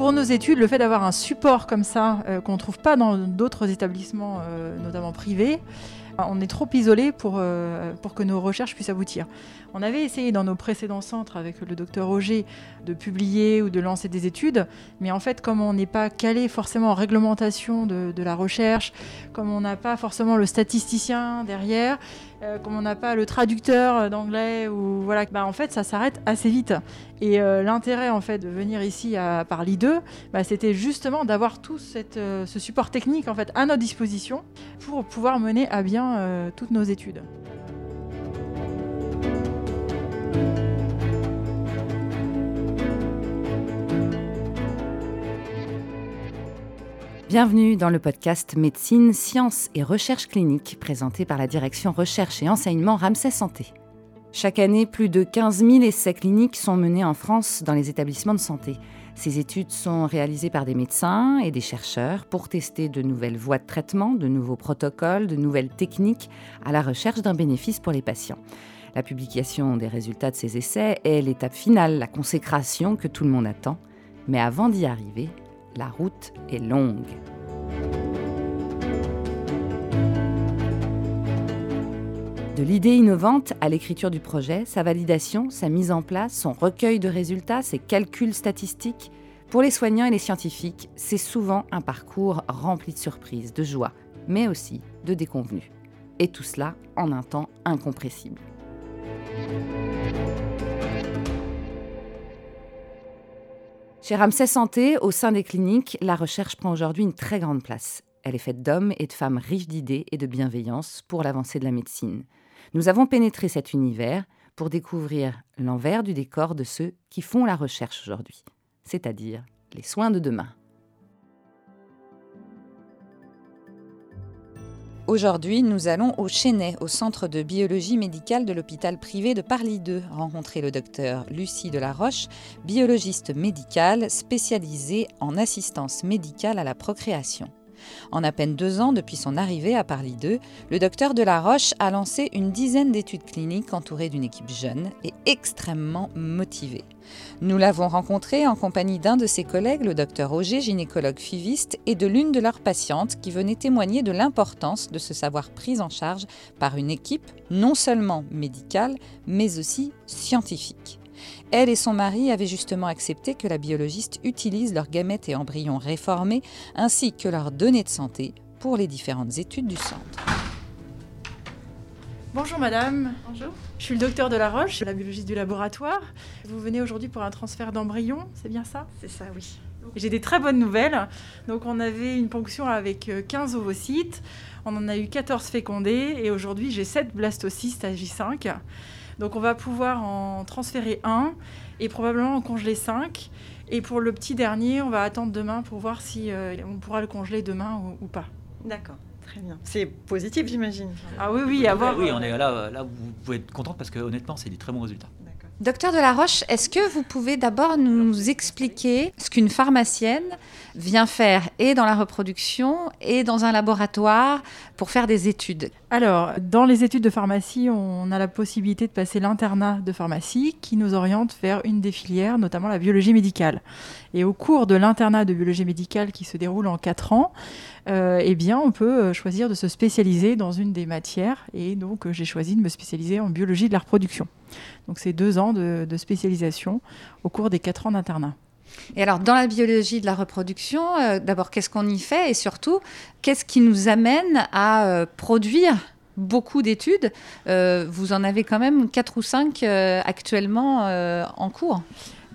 Pour nos études, le fait d'avoir un support comme ça, qu'on ne trouve pas dans d'autres établissements, notamment privés, on est trop isolé pour, pour que nos recherches puissent aboutir. On avait essayé dans nos précédents centres avec le docteur Roger de publier ou de lancer des études, mais en fait, comme on n'est pas calé forcément en réglementation de, la recherche, comme on n'a pas forcément le statisticien derrière, euh, comme on n'a pas le traducteur d'anglais, ou voilà, bah, en fait, ça s'arrête assez vite. Et euh, l'intérêt en fait de venir ici à Parly 2, bah, c'était justement d'avoir tout euh, ce support technique en fait à notre disposition pour pouvoir mener à bien toutes nos études. Bienvenue dans le podcast Médecine, Sciences et Recherche clinique présenté par la direction Recherche et Enseignement Ramsay Santé. Chaque année, plus de 15 000 essais cliniques sont menés en France dans les établissements de santé. Ces études sont réalisées par des médecins et des chercheurs pour tester de nouvelles voies de traitement, de nouveaux protocoles, de nouvelles techniques à la recherche d'un bénéfice pour les patients. La publication des résultats de ces essais est l'étape finale, la consécration que tout le monde attend. Mais avant d'y arriver, la route est longue. De l'idée innovante à l'écriture du projet, sa validation, sa mise en place, son recueil de résultats, ses calculs statistiques, pour les soignants et les scientifiques, c'est souvent un parcours rempli de surprises, de joie, mais aussi de déconvenues. Et tout cela en un temps incompressible. Chez Ramsay Santé, au sein des cliniques, la recherche prend aujourd'hui une très grande place. Elle est faite d'hommes et de femmes riches d'idées et de bienveillance pour l'avancée de la médecine. Nous avons pénétré cet univers pour découvrir l'envers du décor de ceux qui font la recherche aujourd'hui, c'est-à-dire les soins de demain. Aujourd'hui, nous allons au Chênay, au centre de biologie médicale de l'hôpital privé de Parly 2, rencontrer le docteur Lucie Delaroche, biologiste médicale spécialisée en assistance médicale à la procréation. En à peine deux ans depuis son arrivée à Paris 2, le docteur Delaroche a lancé une dizaine d'études cliniques entourées d'une équipe jeune et extrêmement motivée. Nous l'avons rencontré en compagnie d'un de ses collègues, le docteur Roger, gynécologue fiviste, et de l'une de leurs patientes qui venait témoigner de l'importance de se savoir prise en charge par une équipe non seulement médicale, mais aussi scientifique. Elle et son mari avaient justement accepté que la biologiste utilise leurs gamètes et embryons réformés ainsi que leurs données de santé pour les différentes études du centre. Bonjour madame. Bonjour. Je suis le docteur de la Roche, la biologiste du laboratoire. Vous venez aujourd'hui pour un transfert d'embryons, c'est bien ça? C'est ça, oui. J'ai des très bonnes nouvelles. Donc on avait une ponction avec 15 euh, ovocytes, on en a eu 14 fécondés et aujourd'hui j'ai 7 blastocystes à J5. Donc on va pouvoir en transférer un et probablement en congeler cinq. Et pour le petit dernier, on va attendre demain pour voir si euh, on pourra le congeler demain ou, pas. D'accord. Très bien. C'est positif, j'imagine. Ah oui, oui, avoir. Oui, on est là, là, vous pouvez être contente parce que honnêtement, c'est des très bons résultats. Docteur Delaroche, est-ce que vous pouvez d'abord nous expliquer ce qu'une pharmacienne vient faire et dans la reproduction et dans un laboratoire pour faire des études Alors, dans les études de pharmacie, on a la possibilité de passer l'internat de pharmacie qui nous oriente vers une des filières, notamment la biologie médicale. Et au cours de l'internat de biologie médicale qui se déroule en 4 ans, euh, eh bien, on peut euh, choisir de se spécialiser dans une des matières. Et donc, euh, j'ai choisi de me spécialiser en biologie de la reproduction. Donc, c'est deux ans de, spécialisation au cours des quatre ans d'internat. Et alors, dans la biologie de la reproduction, d'abord, qu'est-ce qu'on y fait et surtout, qu'est-ce qui nous amène à produire beaucoup d'études? Vous en avez quand même quatre ou cinq actuellement en cours.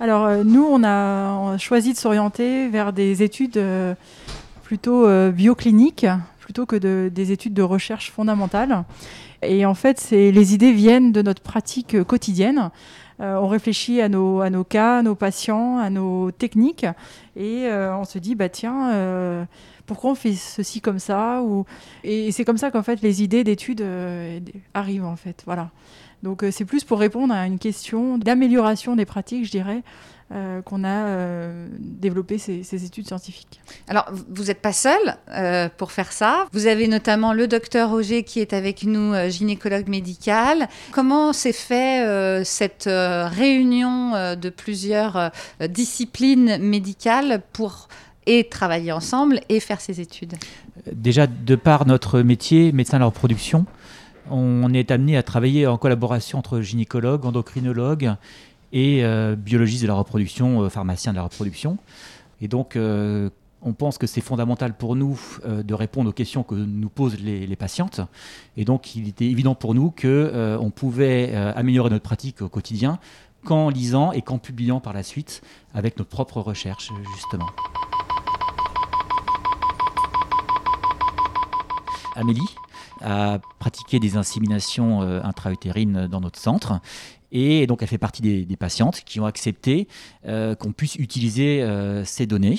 Alors, nous, on a choisi de s'orienter vers des études plutôt euh, bioclinique plutôt que des études de recherche fondamentale. Et en fait, les idées viennent de notre pratique quotidienne. Euh, on réfléchit à nos, cas, à nos patients, à nos techniques, et euh, on se dit, bah tiens, pourquoi on fait ceci comme ça ou... Et c'est comme ça qu'en fait les idées d'études arrivent en fait. Voilà. Donc euh, c'est plus pour répondre à une question d'amélioration des pratiques, je dirais, euh, qu'on a euh, développé ces, ces, études scientifiques. Alors, vous n'êtes pas seul euh, pour faire ça. Vous avez notamment le docteur Roger qui est avec nous, euh, gynécologue médical. Comment s'est fait euh, cette réunion de plusieurs disciplines médicales pour et travailler ensemble et faire ces études? Déjà, de par notre métier, médecin de la reproduction, on est amené à travailler en collaboration entre gynécologues, endocrinologues et euh, biologistes de la reproduction, euh, pharmaciens de la reproduction. Et donc, euh, on pense que c'est fondamental pour nous de répondre aux questions que nous posent les, patientes. Et donc, il était évident pour nous qu'on pouvait améliorer notre pratique au quotidien qu'en lisant et qu'en publiant par la suite avec nos propres recherches, justement. Amélie a pratiqué des inséminations intra-utérines dans notre centre. Et donc, elle fait partie des, des patientes qui ont accepté euh, qu'on puisse utiliser euh, ces données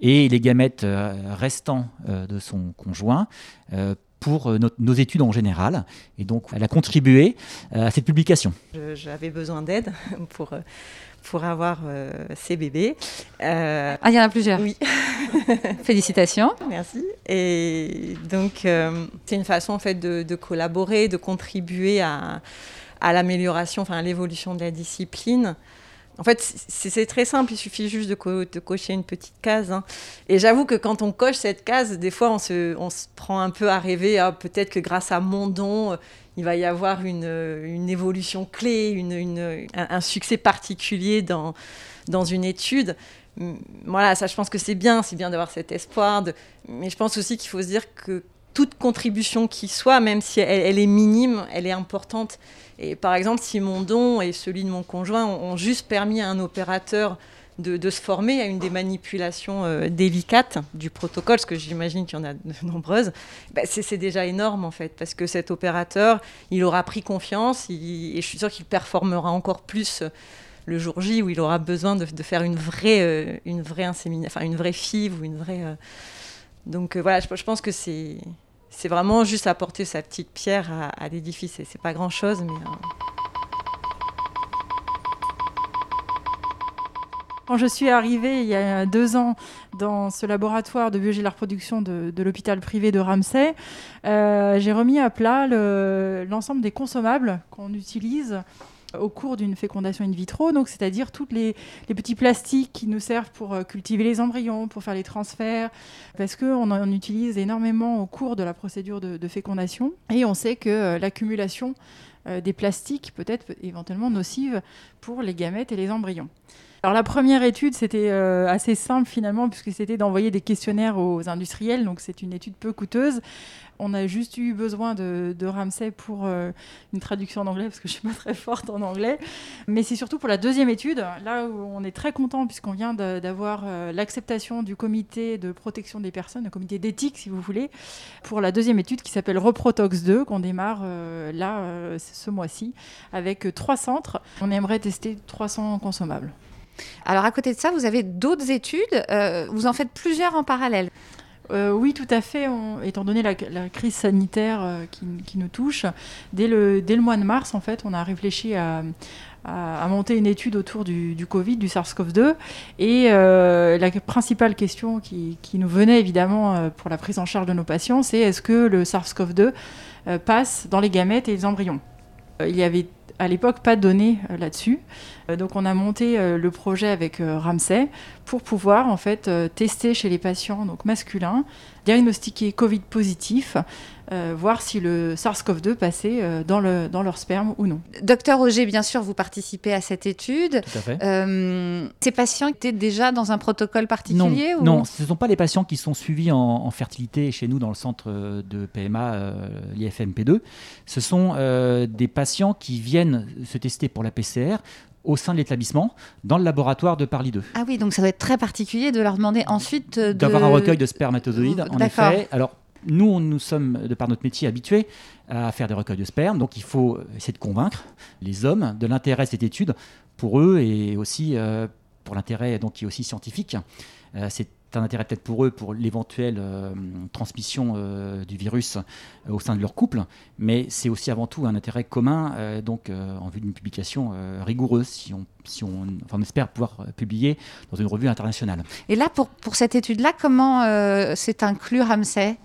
et les gamètes euh, restants euh, de son conjoint euh, pour notre- nos études en général. Et donc, elle a contribué euh, à cette publication. J'avais besoin d'aide pour, pour avoir euh, ces bébés. Euh, Ah, il y en a plusieurs. oui, Félicitations. merci. Et donc, euh, c'est une façon en fait de, de collaborer, de contribuer à, à l'amélioration, enfin à l'évolution de la discipline. En fait, c'est très simple, il suffit juste de, co- de cocher une petite case. hein. Et j'avoue que quand on coche cette case, des fois, on se, prend un peu à rêver, ah, peut-être que grâce à mon don, euh, il va y avoir une, euh, évolution clé, une, un, succès particulier dans, dans une étude. Voilà, ça, je pense que c'est bien, c'est bien d'avoir cet espoir. Mais je pense aussi qu'il faut se dire que toute contribution qui soit, même si elle, est minime, elle est importante. Et par exemple, si mon don et celui de mon conjoint ont, juste permis à un opérateur de, se former à une des manipulations euh, délicates du protocole, parce que j'imagine qu'il y en a de nombreuses, bah, c'est déjà énorme en fait, parce que cet opérateur, il aura pris confiance et je suis sûre qu'il performera encore plus le jour J où il aura besoin de, faire une vraie, euh, une vraie insémination, une vraie FIV ou une vraie. euh, Donc voilà, je pense que c'est c'est vraiment juste apporter sa petite pierre à, l'édifice. Et C'est pas grand chose, mais. euh, Quand je suis arrivée il y a deux ans dans ce laboratoire de biologie de la reproduction de, l'hôpital privé de Ramsay, euh, j'ai remis à plat le- l'ensemble des consommables qu'on utilise au cours d'une fécondation in vitro, donc c'est-à-dire tous les, petits plastiques qui nous servent pour euh, cultiver les embryons, pour faire les transferts, parce qu'on en utilise énormément au cours de la procédure de, de fécondation, et on sait que euh, l'accumulation euh, des plastiques peut être éventuellement nocive pour les gamètes et les embryons. Alors la première étude, c'était euh, assez simple finalement, puisque c'était d'envoyer des questionnaires aux industriels, donc c'est une étude peu coûteuse. On a juste eu besoin de, Ramsay pour euh, une traduction en anglais, parce que je suis pas très forte en anglais. Mais c'est surtout pour la deuxième étude, là où on est très content, puisqu'on vient d'avoir euh, l'acceptation du comité de protection des personnes, le comité d'éthique si vous voulez, pour la deuxième étude qui s'appelle Reprotox 2, qu'on démarre là ce mois-ci, avec trois centres. On aimerait tester 300 consommables. Alors, à côté de ça, vous avez d'autres études. euh, vous en faites plusieurs en parallèle. Euh, oui, tout à fait. Étant donné la, crise sanitaire euh, qui, nous touche, dès le, mois de mars, en fait, on a réfléchi à, monter une étude autour du, Covid, du SARS-CoV-2. Et la principale question qui, qui nous venait évidemment pour la prise en charge de nos patients, c'est est-ce que le SARS-CoV-2 euh, passe dans les gamètes et les embryons? Il y avait à l'époque pas de données euh, là-dessus. Euh, donc on a monté euh, le projet avec Ramsay pour pouvoir en fait tester chez les patients donc masculins, diagnostiquer Covid positif, euh, voir si le SARS-CoV-2 passait euh, dans, le, dans leur sperme ou non. Docteur Roger, bien sûr, vous participez à cette étude. Tout à fait. Euh, ces patients étaient déjà dans un protocole Non, particulier ou... non, ce ne sont pas les patients qui sont suivis en, en fertilité chez nous dans le centre euh, de PMA, euh, l'IFMP2. Ce sont euh, des patients qui viennent se tester pour la PCR au sein de l'établissement, dans le laboratoire de Parly 2. Ah oui, donc ça doit être très particulier de leur demander ensuite de... D'avoir un recueil de spermatozoïdes, en D'accord. effet. Alors, nous, nous sommes, de par notre métier, habitués à faire des recueils de sperme. Donc, il faut essayer de convaincre les hommes de l'intérêt de cette étude pour eux et aussi euh, pour l'intérêt qui est aussi scientifique. Euh, c'est un intérêt peut-être pour eux pour l'éventuelle transmission du virus au sein de leur couple, mais c'est aussi avant tout un intérêt commun, donc en vue d'une publication rigoureuse, si on, si on, enfin, on espère pouvoir publier dans une revue internationale. Et là, pour, pour cette étude-là, comment c'est inclus Ramsay?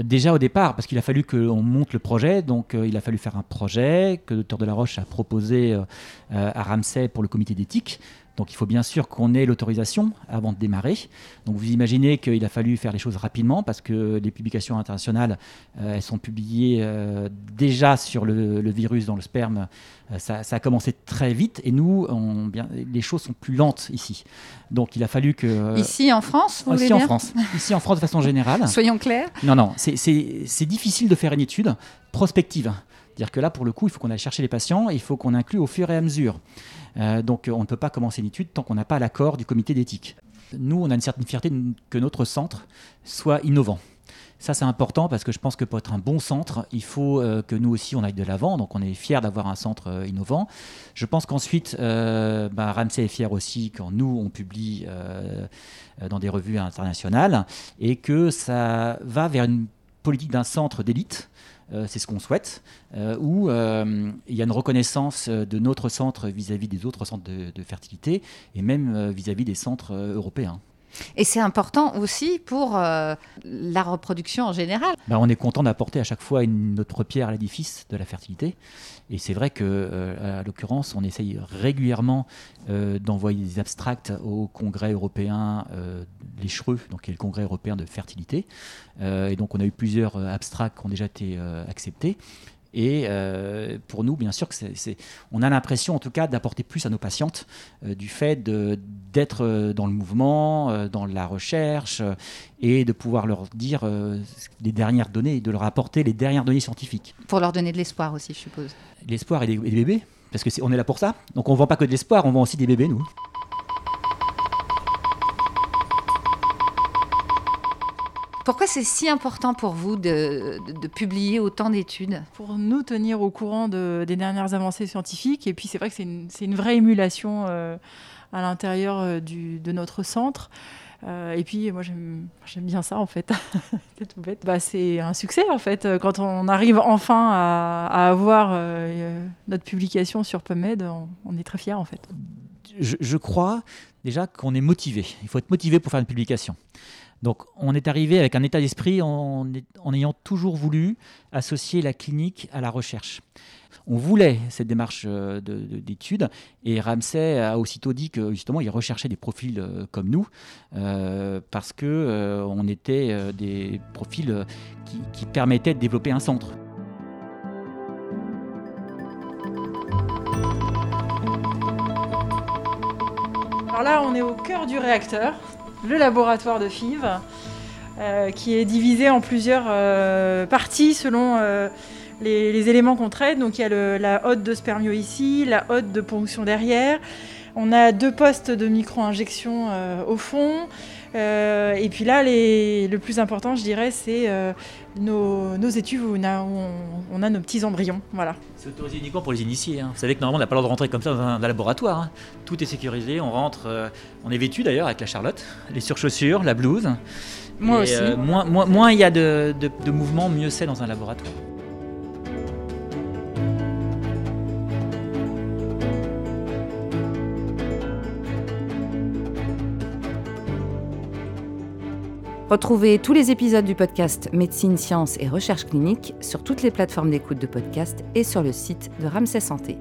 Déjà au départ, parce qu'il a fallu qu'on monte le projet, donc euh, il a fallu faire un projet que le docteur Delaroche a proposé euh, à Ramsay pour le comité d'éthique. Donc il faut bien sûr qu'on ait l'autorisation avant de démarrer. Donc vous imaginez qu'il a fallu faire les choses rapidement parce que les publications internationales, euh, elles sont publiées euh, déjà sur le, virus dans le sperme. Euh, ça, a commencé très vite et nous, on, bien, les choses sont plus lentes ici. Donc il a fallu que... ici en France, vous Ici en France. Ici en France de façon générale. Soyons clairs. Non, non, c'est difficile de faire une étude prospective. C'est-à-dire que là, pour le coup, il faut qu'on aille chercher les patients, il faut qu'on inclue au fur et à mesure. Euh, donc on ne peut pas commencer une étude tant qu'on n'a pas l'accord du comité d'éthique. Nous, on a une certaine fierté que notre centre soit innovant. Ça, c'est important parce que je pense que pour être un bon centre, il faut euh, que nous aussi, on aille de l'avant. Donc, on est fiers d'avoir un centre euh, innovant. Je pense qu'ensuite, bah, Ramsey est fier aussi quand nous, on publie dans des revues internationales et que ça va vers une politique d'un centre d'élite euh, c'est ce qu'on souhaite, euh, où euh, il y a une reconnaissance de notre centre vis-à-vis des autres centres de, fertilité et même vis-à-vis des centres européens. Et c'est important aussi pour la reproduction en général. Ben, on est content d'apporter à chaque fois une, notre pierre à l'édifice de la fertilité. Et c'est vrai que, euh, à l'occurrence, on essaye régulièrement euh, d'envoyer des abstracts au Congrès européen, euh, les CHREU, donc qui est le Congrès européen de fertilité. et donc, on a eu plusieurs abstracts qui ont déjà été acceptés. Et euh, pour nous, bien sûr, que c'est, on a l'impression, en tout cas, d'apporter plus à nos patientes euh, du fait d'être euh, dans le mouvement, dans la recherche, et de pouvoir leur dire les dernières données, de leur apporter les dernières données scientifiques. Pour leur donner de l'espoir aussi, je suppose. L'espoir et, des bébés, parce qu'on est là pour ça. Donc on ne vend pas que de l'espoir, on vend aussi des bébés, nous. Pourquoi c'est si important pour vous de, publier autant d'études Pour nous tenir au courant des dernières avancées scientifiques. Et puis c'est vrai que c'est une, vraie émulation euh, à l'intérieur euh, de notre centre. Euh, et puis moi j'aime bien ça en fait. c'est tout bête. Bah, c'est un succès en fait quand on arrive enfin à, avoir notre publication sur PubMed. On, est très fiers en fait. Je, je crois déjà qu'on est motivé. Il faut être motivé pour faire une publication. Donc on est arrivé avec un état d'esprit en, ayant toujours voulu associer la clinique à la recherche. On voulait cette démarche euh, d'études et Ramsey a aussitôt dit que justement il recherchait des profils euh, comme nous euh, parce que on était des profils qui permettaient de développer un centre. Alors là, on est au cœur du réacteur le laboratoire de FIV, euh, qui est divisé en plusieurs euh, parties selon euh, les, éléments qu'on traite. Donc il y a la hotte de spermio ici, la hotte de ponction derrière. On a deux postes de micro-injection au fond. et puis là, le plus important, je dirais, c'est nos, études où on a, nos petits embryons. Voilà. C'est autorisé uniquement pour les initiés. Hein. Vous savez que normalement, on n'a pas le droit de rentrer comme ça dans un, laboratoire. Hein. Tout est sécurisé. On rentre. Euh, on est vêtu d'ailleurs avec la Charlotte, les surchaussures, la blouse. Moi aussi. Euh, moins il y a de, de, de mouvements, mieux c'est dans un laboratoire. Retrouvez tous les épisodes du podcast Médecine, Sciences et Recherche clinique sur toutes les plateformes d'écoute de podcast et sur le site de Ramsay Santé.